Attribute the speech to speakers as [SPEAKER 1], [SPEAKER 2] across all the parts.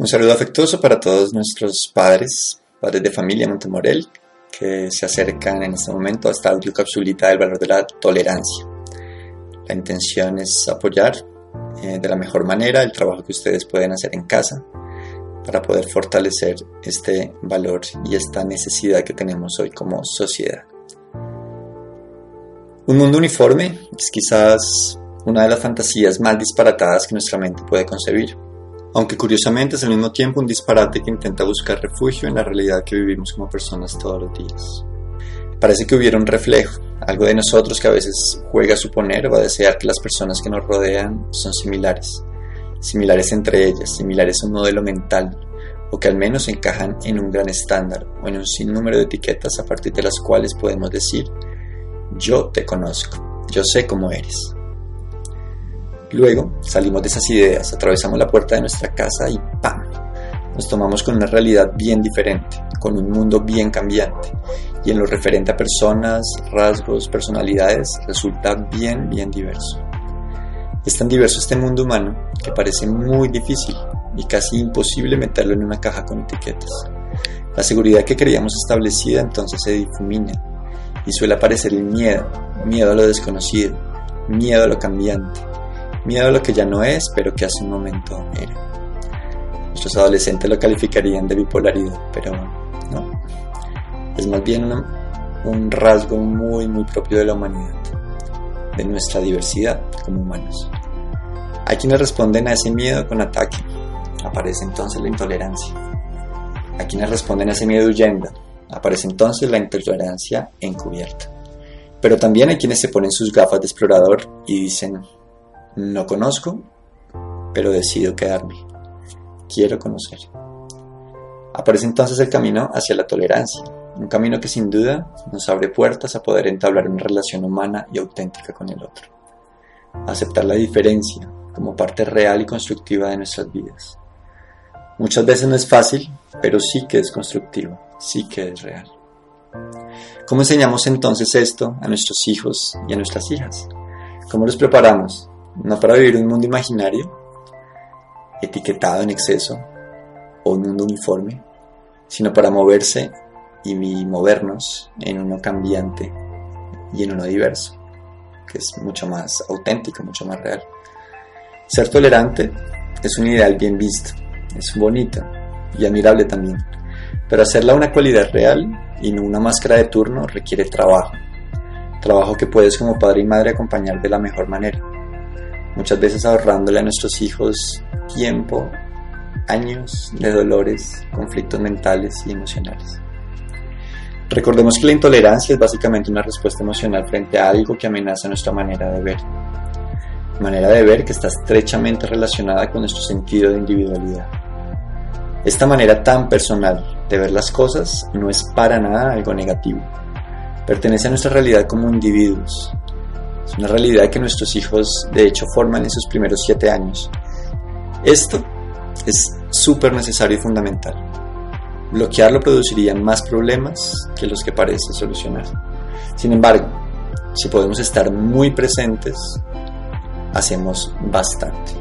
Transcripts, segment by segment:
[SPEAKER 1] Un saludo afectuoso para todos nuestros padres, padres de familia Montemorel, que se acercan en este momento a esta audio capsulita del valor de la tolerancia. La intención es apoyar eh, de la mejor manera el trabajo que ustedes pueden hacer en casa para poder fortalecer este valor y esta necesidad que tenemos hoy como sociedad. Un mundo uniforme es quizás una de las fantasías más disparatadas que nuestra mente puede concebir aunque curiosamente es al mismo tiempo un disparate que intenta buscar refugio en la realidad que vivimos como personas todos los días. Parece que hubiera un reflejo, algo de nosotros que a veces juega a suponer o a desear que las personas que nos rodean son similares, similares entre ellas, similares a un modelo mental, o que al menos encajan en un gran estándar o en un sinnúmero de etiquetas a partir de las cuales podemos decir, yo te conozco, yo sé cómo eres. Luego salimos de esas ideas, atravesamos la puerta de nuestra casa y ¡pam! Nos tomamos con una realidad bien diferente, con un mundo bien cambiante. Y en lo referente a personas, rasgos, personalidades, resulta bien, bien diverso. Es tan diverso este mundo humano que parece muy difícil y casi imposible meterlo en una caja con etiquetas. La seguridad que creíamos establecida entonces se difumina y suele aparecer el miedo, miedo a lo desconocido, miedo a lo cambiante, Miedo a lo que ya no es, pero que hace un momento era. Nuestros adolescentes lo calificarían de bipolaridad, pero no. Es más bien un rasgo muy, muy propio de la humanidad, de nuestra diversidad como humanos. Hay quienes responden a ese miedo con ataque. Aparece entonces la intolerancia. Hay quienes responden a ese miedo huyendo. Aparece entonces la intolerancia encubierta. Pero también hay quienes se ponen sus gafas de explorador y dicen, no conozco, pero decido quedarme. Quiero conocer. Aparece entonces el camino hacia la tolerancia, un camino que sin duda nos abre puertas a poder entablar una relación humana y auténtica con el otro. Aceptar la diferencia como parte real y constructiva de nuestras vidas. Muchas veces no es fácil, pero sí que es constructivo, sí que es real. ¿Cómo enseñamos entonces esto a nuestros hijos y a nuestras hijas? ¿Cómo los preparamos no para vivir un mundo imaginario, etiquetado en exceso, o un mundo uniforme, sino para moverse y movernos en uno cambiante y en uno diverso, que es mucho más auténtico, mucho más real. Ser tolerante es un ideal bien visto, es bonito y admirable también, pero hacerla una cualidad real y no una máscara de turno requiere trabajo, trabajo que puedes como padre y madre acompañar de la mejor manera muchas veces ahorrándole a nuestros hijos tiempo, años de dolores, conflictos mentales y emocionales. Recordemos que la intolerancia es básicamente una respuesta emocional frente a algo que amenaza nuestra manera de ver. Manera de ver que está estrechamente relacionada con nuestro sentido de individualidad. Esta manera tan personal de ver las cosas no es para nada algo negativo. Pertenece a nuestra realidad como individuos, es una realidad que nuestros hijos de hecho forman en sus primeros siete años. Esto es súper necesario y fundamental. Bloquearlo produciría más problemas que los que parece solucionar. Sin embargo, si podemos estar muy presentes, hacemos bastante.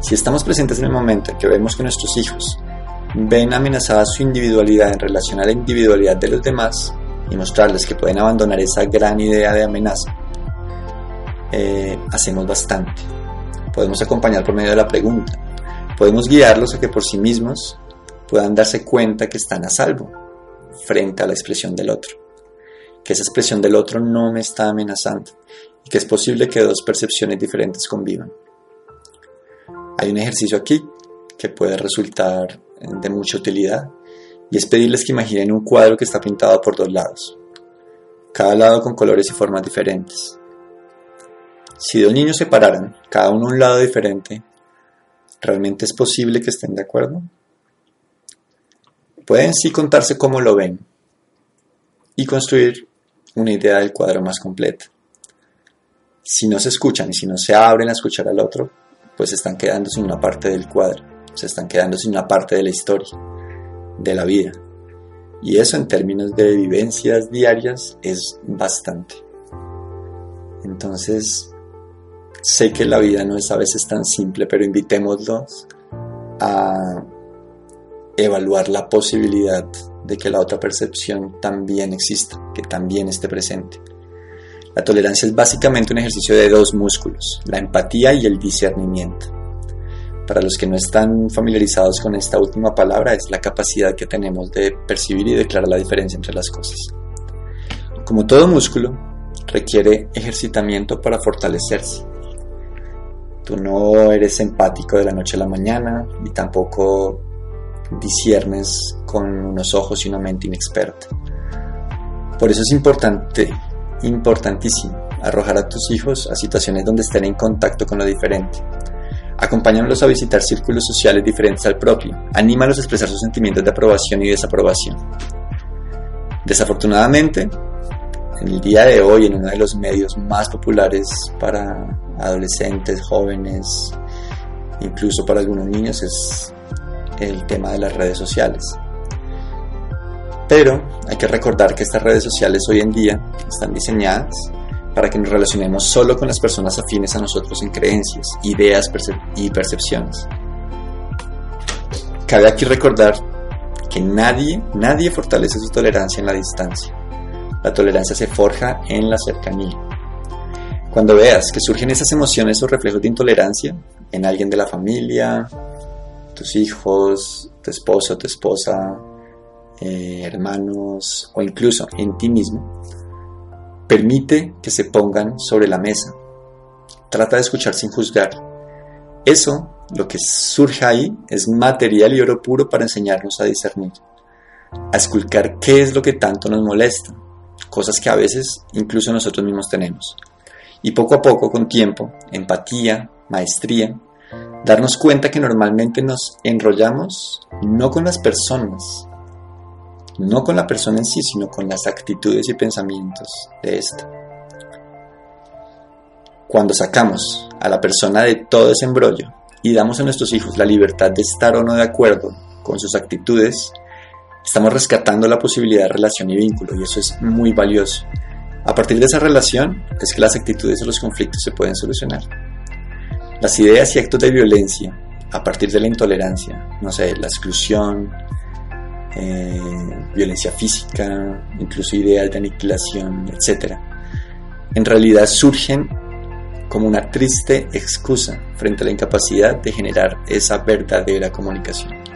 [SPEAKER 1] Si estamos presentes en el momento en que vemos que nuestros hijos ven amenazada su individualidad en relación a la individualidad de los demás y mostrarles que pueden abandonar esa gran idea de amenaza eh, hacemos bastante. Podemos acompañar por medio de la pregunta. Podemos guiarlos a que por sí mismos puedan darse cuenta que están a salvo frente a la expresión del otro. Que esa expresión del otro no me está amenazando y que es posible que dos percepciones diferentes convivan. Hay un ejercicio aquí que puede resultar de mucha utilidad y es pedirles que imaginen un cuadro que está pintado por dos lados, cada lado con colores y formas diferentes. Si dos niños se pararan, cada uno a un lado diferente, ¿realmente es posible que estén de acuerdo? Pueden sí contarse cómo lo ven y construir una idea del cuadro más completa. Si no se escuchan y si no se abren a escuchar al otro, pues están quedando sin una parte del cuadro, se están quedando sin una parte de la historia, de la vida. Y eso en términos de vivencias diarias es bastante. Entonces, Sé que la vida no es a veces tan simple, pero invitémoslos a evaluar la posibilidad de que la otra percepción también exista, que también esté presente. La tolerancia es básicamente un ejercicio de dos músculos, la empatía y el discernimiento. Para los que no están familiarizados con esta última palabra, es la capacidad que tenemos de percibir y declarar la diferencia entre las cosas. Como todo músculo, requiere ejercitamiento para fortalecerse. Tú no eres empático de la noche a la mañana y tampoco disiernes con unos ojos y una mente inexperta. Por eso es importante, importantísimo, arrojar a tus hijos a situaciones donde estén en contacto con lo diferente. Acompáñalos a visitar círculos sociales diferentes al propio. Anímalos a expresar sus sentimientos de aprobación y desaprobación. Desafortunadamente, en el día de hoy, en uno de los medios más populares para adolescentes, jóvenes, incluso para algunos niños, es el tema de las redes sociales. Pero hay que recordar que estas redes sociales hoy en día están diseñadas para que nos relacionemos solo con las personas afines a nosotros en creencias, ideas y percepciones. Cabe aquí recordar que nadie, nadie fortalece su tolerancia en la distancia. La tolerancia se forja en la cercanía. Cuando veas que surgen esas emociones o reflejos de intolerancia en alguien de la familia, tus hijos, tu esposo, tu esposa, eh, hermanos o incluso en ti mismo, permite que se pongan sobre la mesa. Trata de escuchar sin juzgar. Eso, lo que surge ahí, es material y oro puro para enseñarnos a discernir, a esculcar qué es lo que tanto nos molesta, cosas que a veces incluso nosotros mismos tenemos. Y poco a poco, con tiempo, empatía, maestría, darnos cuenta que normalmente nos enrollamos no con las personas, no con la persona en sí, sino con las actitudes y pensamientos de ésta. Cuando sacamos a la persona de todo ese embrollo y damos a nuestros hijos la libertad de estar o no de acuerdo con sus actitudes, estamos rescatando la posibilidad de relación y vínculo y eso es muy valioso. A partir de esa relación es que las actitudes o los conflictos se pueden solucionar. Las ideas y actos de violencia a partir de la intolerancia, no sé, la exclusión, eh, violencia física, incluso ideas de aniquilación, etc. En realidad surgen como una triste excusa frente a la incapacidad de generar esa verdadera comunicación.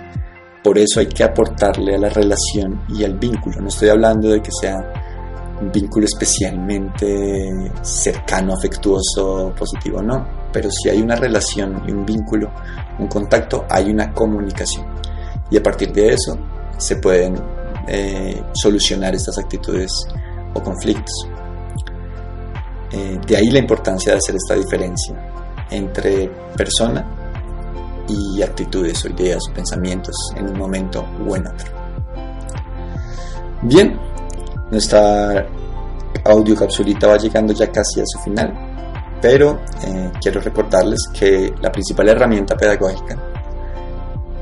[SPEAKER 1] Por eso hay que aportarle a la relación y al vínculo. No estoy hablando de que sea un vínculo especialmente cercano, afectuoso, positivo, no. Pero si hay una relación y un vínculo, un contacto, hay una comunicación. Y a partir de eso se pueden eh, solucionar estas actitudes o conflictos. Eh, de ahí la importancia de hacer esta diferencia entre persona y actitudes o ideas o pensamientos en un momento u en otro. Bien, nuestra audio capsulita va llegando ya casi a su final, pero eh, quiero recordarles que la principal herramienta pedagógica,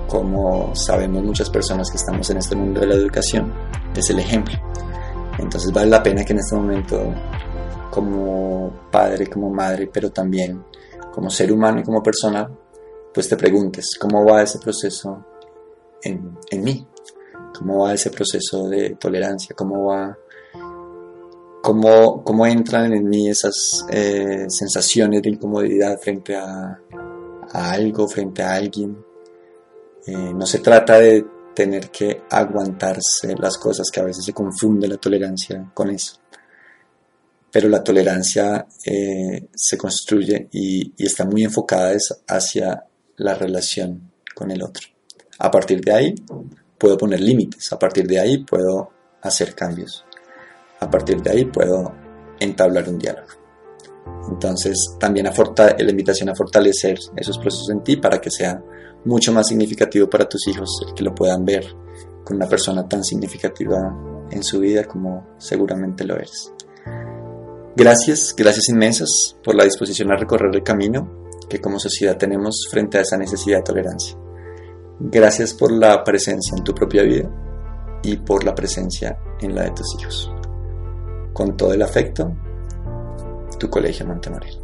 [SPEAKER 1] como sabemos muchas personas que estamos en este mundo de la educación, es el ejemplo. Entonces vale la pena que en este momento, como padre, como madre, pero también como ser humano y como persona, pues te preguntes cómo va ese proceso en, en mí, cómo va ese proceso de tolerancia, cómo va, cómo, cómo entran en mí esas eh, sensaciones de incomodidad frente a, algo, frente a alguien. Eh, no se trata de tener que aguantarse las cosas, que a veces se confunde la tolerancia con eso. Pero la tolerancia eh, se construye y, y, está muy enfocada hacia la relación con el otro. A partir de ahí, puedo poner límites, a partir de ahí puedo hacer cambios, a partir de ahí puedo entablar un diálogo. Entonces también la invitación a fortalecer esos procesos en ti para que sea mucho más significativo para tus hijos el que lo puedan ver con una persona tan significativa en su vida como seguramente lo eres. Gracias, gracias inmensas por la disposición a recorrer el camino que como sociedad tenemos frente a esa necesidad de tolerancia. Gracias por la presencia en tu propia vida y por la presencia en la de tus hijos. Con todo el afecto, tu colegio Montemorel.